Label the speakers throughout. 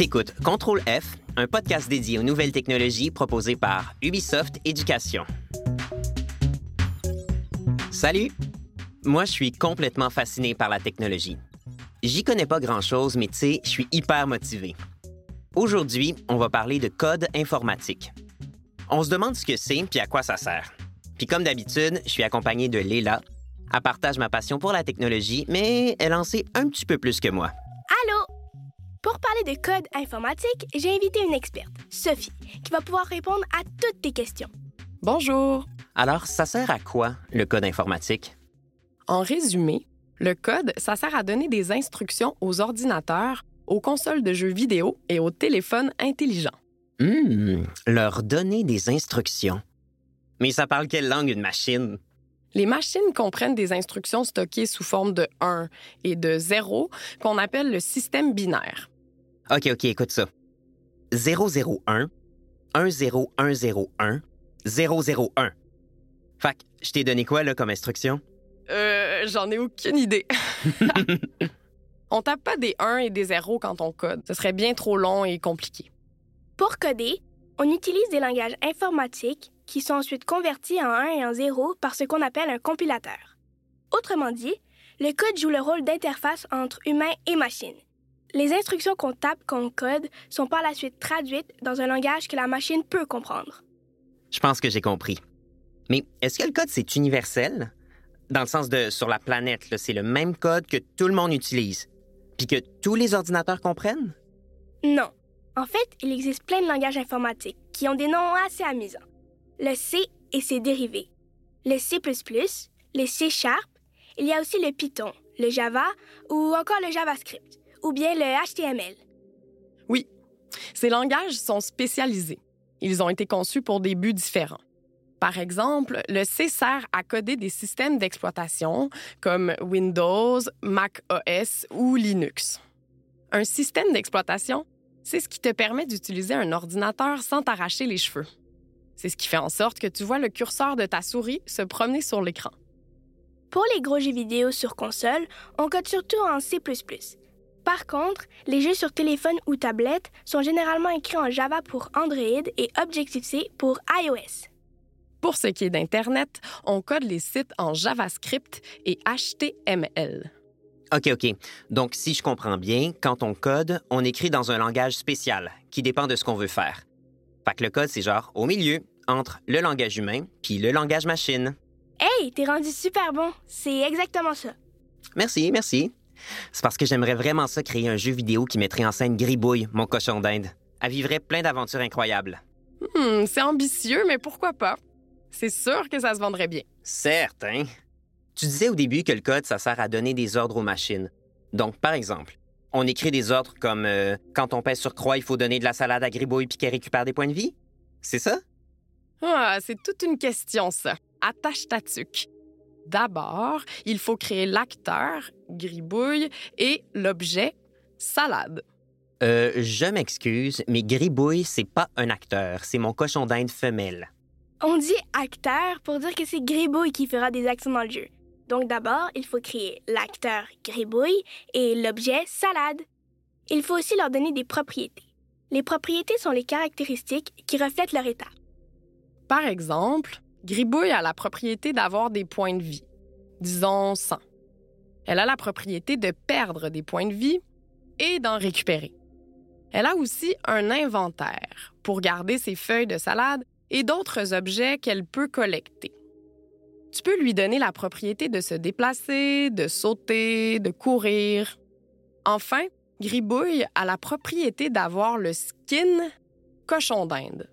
Speaker 1: T'écoutes Contrôle F, un podcast dédié aux nouvelles technologies proposé par Ubisoft Éducation. Salut! Moi, je suis complètement fasciné par la technologie. J'y connais pas grand-chose, mais tu sais, je suis hyper motivé. Aujourd'hui, on va parler de code informatique. On se demande ce que c'est puis à quoi ça sert. Puis comme d'habitude, je suis accompagné de Léla. Elle partage ma passion pour la technologie, mais elle en sait un petit peu plus que moi.
Speaker 2: Pour parler de code informatique, j'ai invité une experte, Sophie, qui va pouvoir répondre à toutes tes questions.
Speaker 3: Bonjour.
Speaker 1: Alors, ça sert à quoi, le code informatique?
Speaker 3: En résumé, le code, ça sert à donner des instructions aux ordinateurs, aux consoles de jeux vidéo et aux téléphones intelligents.
Speaker 1: Hum, leur donner des instructions. Mais ça parle quelle langue, une machine?
Speaker 3: Les machines comprennent des instructions stockées sous forme de 1 et de 0 qu'on appelle le système binaire.
Speaker 1: OK, OK, écoute ça. 001, 10101, 001. Fait que, je t'ai donné quoi, là, comme instruction?
Speaker 3: Euh, j'en ai aucune idée. on tape pas des 1 et des 0 quand on code. Ce serait bien trop long et compliqué.
Speaker 2: Pour coder, on utilise des langages informatiques qui sont ensuite convertis en 1 et en 0 par ce qu'on appelle un compilateur. Autrement dit, le code joue le rôle d'interface entre humain et machine. Les instructions qu'on tape quand on code sont par la suite traduites dans un langage que la machine peut comprendre.
Speaker 1: Je pense que j'ai compris. Mais est-ce que le code, c'est universel? Dans le sens de sur la planète, c'est le même code que tout le monde utilise, puis que tous les ordinateurs comprennent?
Speaker 2: Non. En fait, il existe plein de langages informatiques qui ont des noms assez amusants. Le C et ses dérivés. Le C++, le C Sharp, il y a aussi le Python, le Java ou encore le JavaScript, ou bien le HTML.
Speaker 3: Oui, ces langages sont spécialisés. Ils ont été conçus pour des buts différents. Par exemple, le C sert à coder des systèmes d'exploitation comme Windows, Mac OS ou Linux. Un système d'exploitation, c'est ce qui te permet d'utiliser un ordinateur sans t'arracher les cheveux. C'est ce qui fait en sorte que tu vois le curseur de ta souris se promener sur l'écran.
Speaker 2: Pour les gros jeux vidéo sur console, on code surtout en C++. Par contre, les jeux sur téléphone ou tablette sont généralement écrits en Java pour Android et Objective-C pour iOS.
Speaker 3: Pour ce qui est d'Internet, on code les sites en JavaScript et HTML.
Speaker 1: OK, OK. Donc, si je comprends bien, quand on code, on écrit dans un langage spécial qui dépend de ce qu'on veut faire. Fait que le code, c'est genre au milieu, entre le langage humain puis le langage machine.
Speaker 2: Hey, t'es rendu super bon. C'est exactement ça.
Speaker 1: Merci, merci. C'est parce que j'aimerais vraiment ça créer un jeu vidéo qui mettrait en scène Gribouille, mon cochon d'Inde. Elle vivrait plein d'aventures incroyables.
Speaker 3: Hmm, c'est ambitieux, mais pourquoi pas? C'est sûr que ça se vendrait bien.
Speaker 1: Certain. Tu disais au début que le code, ça sert à donner des ordres aux machines. Donc, par exemple, on écrit des ordres comme euh, quand on pèse sur croix, il faut donner de la salade à Gribouille puis qu'elle récupère des points de vie. C'est ça?
Speaker 3: Ah, c'est toute une question, ça. Attache ta tuque. D'abord, il faut créer l'acteur, gribouille, et l'objet, salade.
Speaker 1: Euh, je m'excuse, mais Gribouille, c'est pas un acteur, c'est mon cochon d'Inde femelle.
Speaker 2: On dit acteur pour dire que c'est Gribouille qui fera des actions dans le jeu. Donc d'abord, il faut créer l'acteur Gribouille et l'objet salade. Il faut aussi leur donner des propriétés. Les propriétés sont les caractéristiques qui reflètent leur état.
Speaker 3: Par exemple, Gribouille a la propriété d'avoir des points de vie, disons 100. Elle a la propriété de perdre des points de vie et d'en récupérer. Elle a aussi un inventaire pour garder ses feuilles de salade et d'autres objets qu'elle peut collecter. Tu peux lui donner la propriété de se déplacer, de sauter, de courir. Enfin, Gribouille a la propriété d'avoir le skin cochon d'Inde.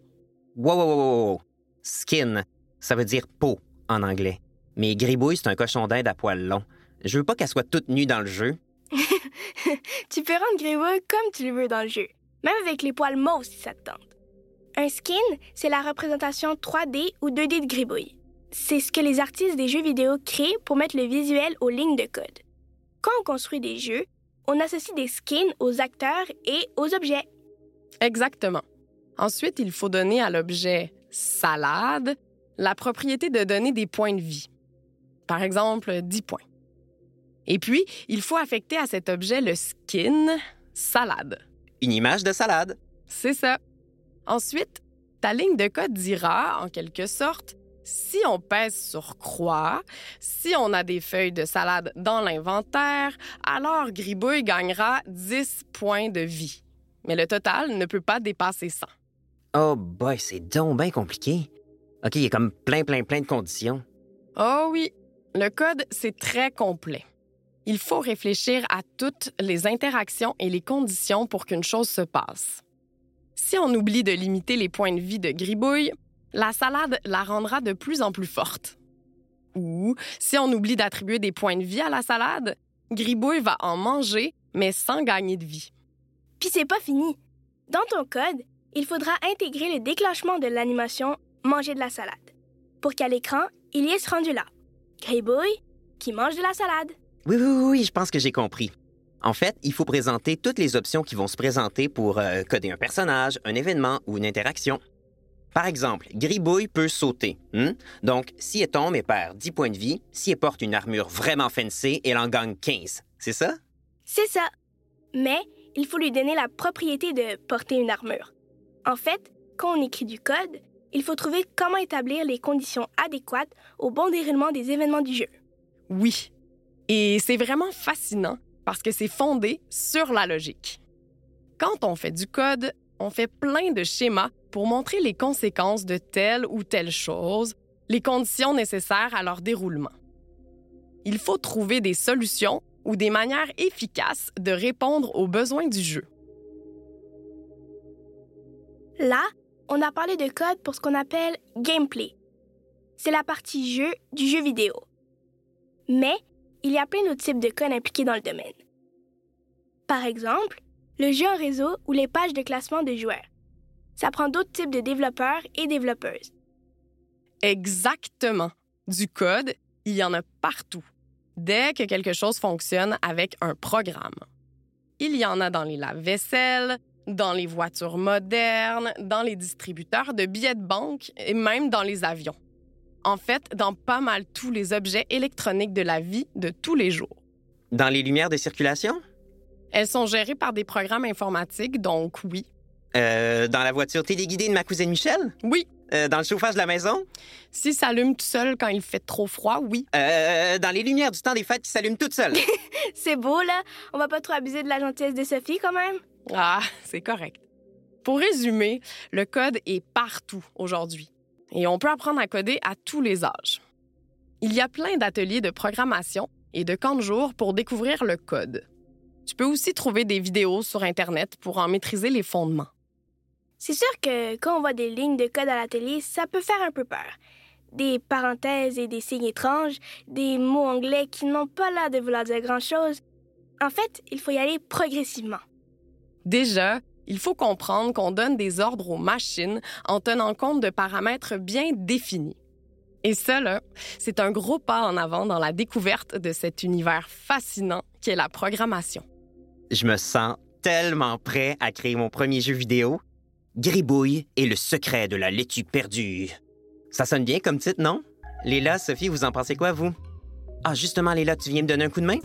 Speaker 1: Wow, wow, wow, wow. Skin, ça veut dire peau en anglais. Mais Gribouille, c'est un cochon d'Inde à poils longs. Je veux pas qu'elle soit toute nue dans le jeu.
Speaker 2: tu peux rendre Gribouille comme tu le veux dans le jeu, même avec les poils mauves si ça te tente. Un skin, c'est la représentation 3D ou 2D de Gribouille. C'est ce que les artistes des jeux vidéo créent pour mettre le visuel aux lignes de code. Quand on construit des jeux, on associe des skins aux acteurs et aux objets.
Speaker 3: Exactement. Ensuite, il faut donner à l'objet salade la propriété de donner des points de vie. Par exemple, 10 points. Et puis, il faut affecter à cet objet le skin salade.
Speaker 1: une image de salade.
Speaker 3: C'est ça. Ensuite, ta ligne de code dira, en quelque sorte, si on pèse sur croix, si on a des feuilles de salade dans l'inventaire, alors Gribouille gagnera 10 points de vie. Mais le total ne peut pas dépasser 100.
Speaker 1: Oh boy, c'est donc bien compliqué. OK, il y a comme plein, plein, plein de conditions.
Speaker 3: Oh oui, le code, c'est très complet. Il faut réfléchir à toutes les interactions et les conditions pour qu'une chose se passe. Si on oublie de limiter les points de vie de Gribouille, la salade la rendra de plus en plus forte. Ou si on oublie d'attribuer des points de vie à la salade, Gribouille va en manger, mais sans gagner de vie.
Speaker 2: Puis c'est pas fini. Dans ton code, il faudra intégrer le déclenchement de l'animation Manger de la salade pour qu'à l'écran, il y ait ce rendu-là. Gribouille qui mange de la salade.
Speaker 1: Oui, oui, oui, oui, je pense que j'ai compris. En fait, il faut présenter toutes les options qui vont se présenter pour euh, coder un personnage, un événement ou une interaction. Par exemple, Gribouille peut sauter. hmm? Donc, si elle tombe, elle perd 10 points de vie. Si elle porte une armure vraiment fancy, elle en gagne 15. C'est ça?
Speaker 2: C'est ça. Mais il faut lui donner la propriété de porter une armure. En fait, quand on écrit du code, il faut trouver comment établir les conditions adéquates au bon déroulement des événements du jeu.
Speaker 3: Oui. Et c'est vraiment fascinant parce que c'est fondé sur la logique. Quand on fait du code, on fait plein de schémas pour montrer les conséquences de telle ou telle chose, les conditions nécessaires à leur déroulement. Il faut trouver des solutions ou des manières efficaces de répondre aux besoins du jeu.
Speaker 2: Là, on a parlé de code pour ce qu'on appelle gameplay. C'est la partie jeu du jeu vidéo. Mais il y a plein d'autres types de code impliqués dans le domaine. Par exemple, le jeu en réseau ou les pages de classement de joueurs. Ça prend d'autres types de développeurs et développeuses.
Speaker 3: Exactement. Du code, il y en a partout. Dès que quelque chose fonctionne avec un programme. Il y en a dans les lave-vaisselle, dans les voitures modernes, dans les distributeurs de billets de banque et même dans les avions. En fait, dans pas mal tous les objets électroniques de la vie de tous les jours.
Speaker 1: Dans les lumières de circulation?
Speaker 3: Elles sont gérées par des programmes informatiques, donc oui.
Speaker 1: Euh, dans la voiture téléguidée de ma cousine Michel?
Speaker 3: Oui,
Speaker 1: Euh, dans le chauffage de la maison?
Speaker 3: si ça allume tout seul quand il fait trop froid, oui.
Speaker 1: Euh, dans les lumières du temps des fêtes qui s'allument toutes seules?
Speaker 2: C'est beau, là. On va pas trop abuser de la gentillesse de Sophie, quand même.
Speaker 3: Ah, c'est correct. Pour résumer, le code est partout aujourd'hui et on peut apprendre à coder à tous les âges. Il y a plein d'ateliers de programmation et de camps de jour pour découvrir le code. Tu peux aussi trouver des vidéos sur Internet pour en maîtriser les fondements.
Speaker 2: C'est sûr que quand on voit des lignes de code à la télé, ça peut faire un peu peur. Des parenthèses et des signes étranges, des mots anglais qui n'ont pas l'air de vouloir dire grand-chose. En fait, il faut y aller progressivement.
Speaker 3: Déjà, il faut comprendre qu'on donne des ordres aux machines en tenant compte de paramètres bien définis. Et ça, là, c'est un gros pas en avant dans la découverte de cet univers fascinant qu'est la programmation.
Speaker 1: Je me sens tellement prêt à créer mon premier jeu vidéo. Gribouille et le secret de la laitue perdue. Ça sonne bien comme titre, non? Léla, Sophie, vous en pensez quoi, vous? Ah, justement, Léla, tu viens me donner un coup de main?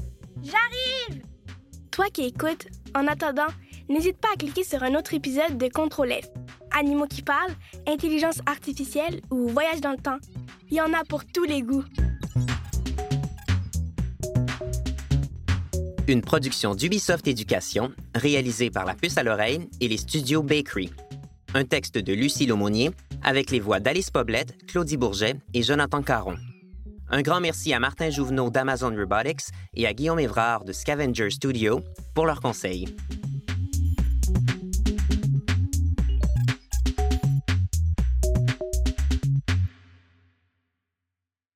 Speaker 2: Toi qui écoutes, en attendant, n'hésite pas à cliquer sur un autre épisode de Contrôle F. Animaux qui parlent, intelligence artificielle ou voyage dans le temps. Il y en a pour tous les goûts.
Speaker 1: Une production d'Ubisoft Éducation, réalisée par La Puce à l'oreille et les studios Bakery. Un texte de Lucie Laumonier, avec les voix d'Alice Poblette, Claudie Bourget et Jonathan Caron. Un grand merci à Martin Jouvenot d'Amazon Robotics et à Guillaume Évrard de Scavenger Studio pour leurs conseils.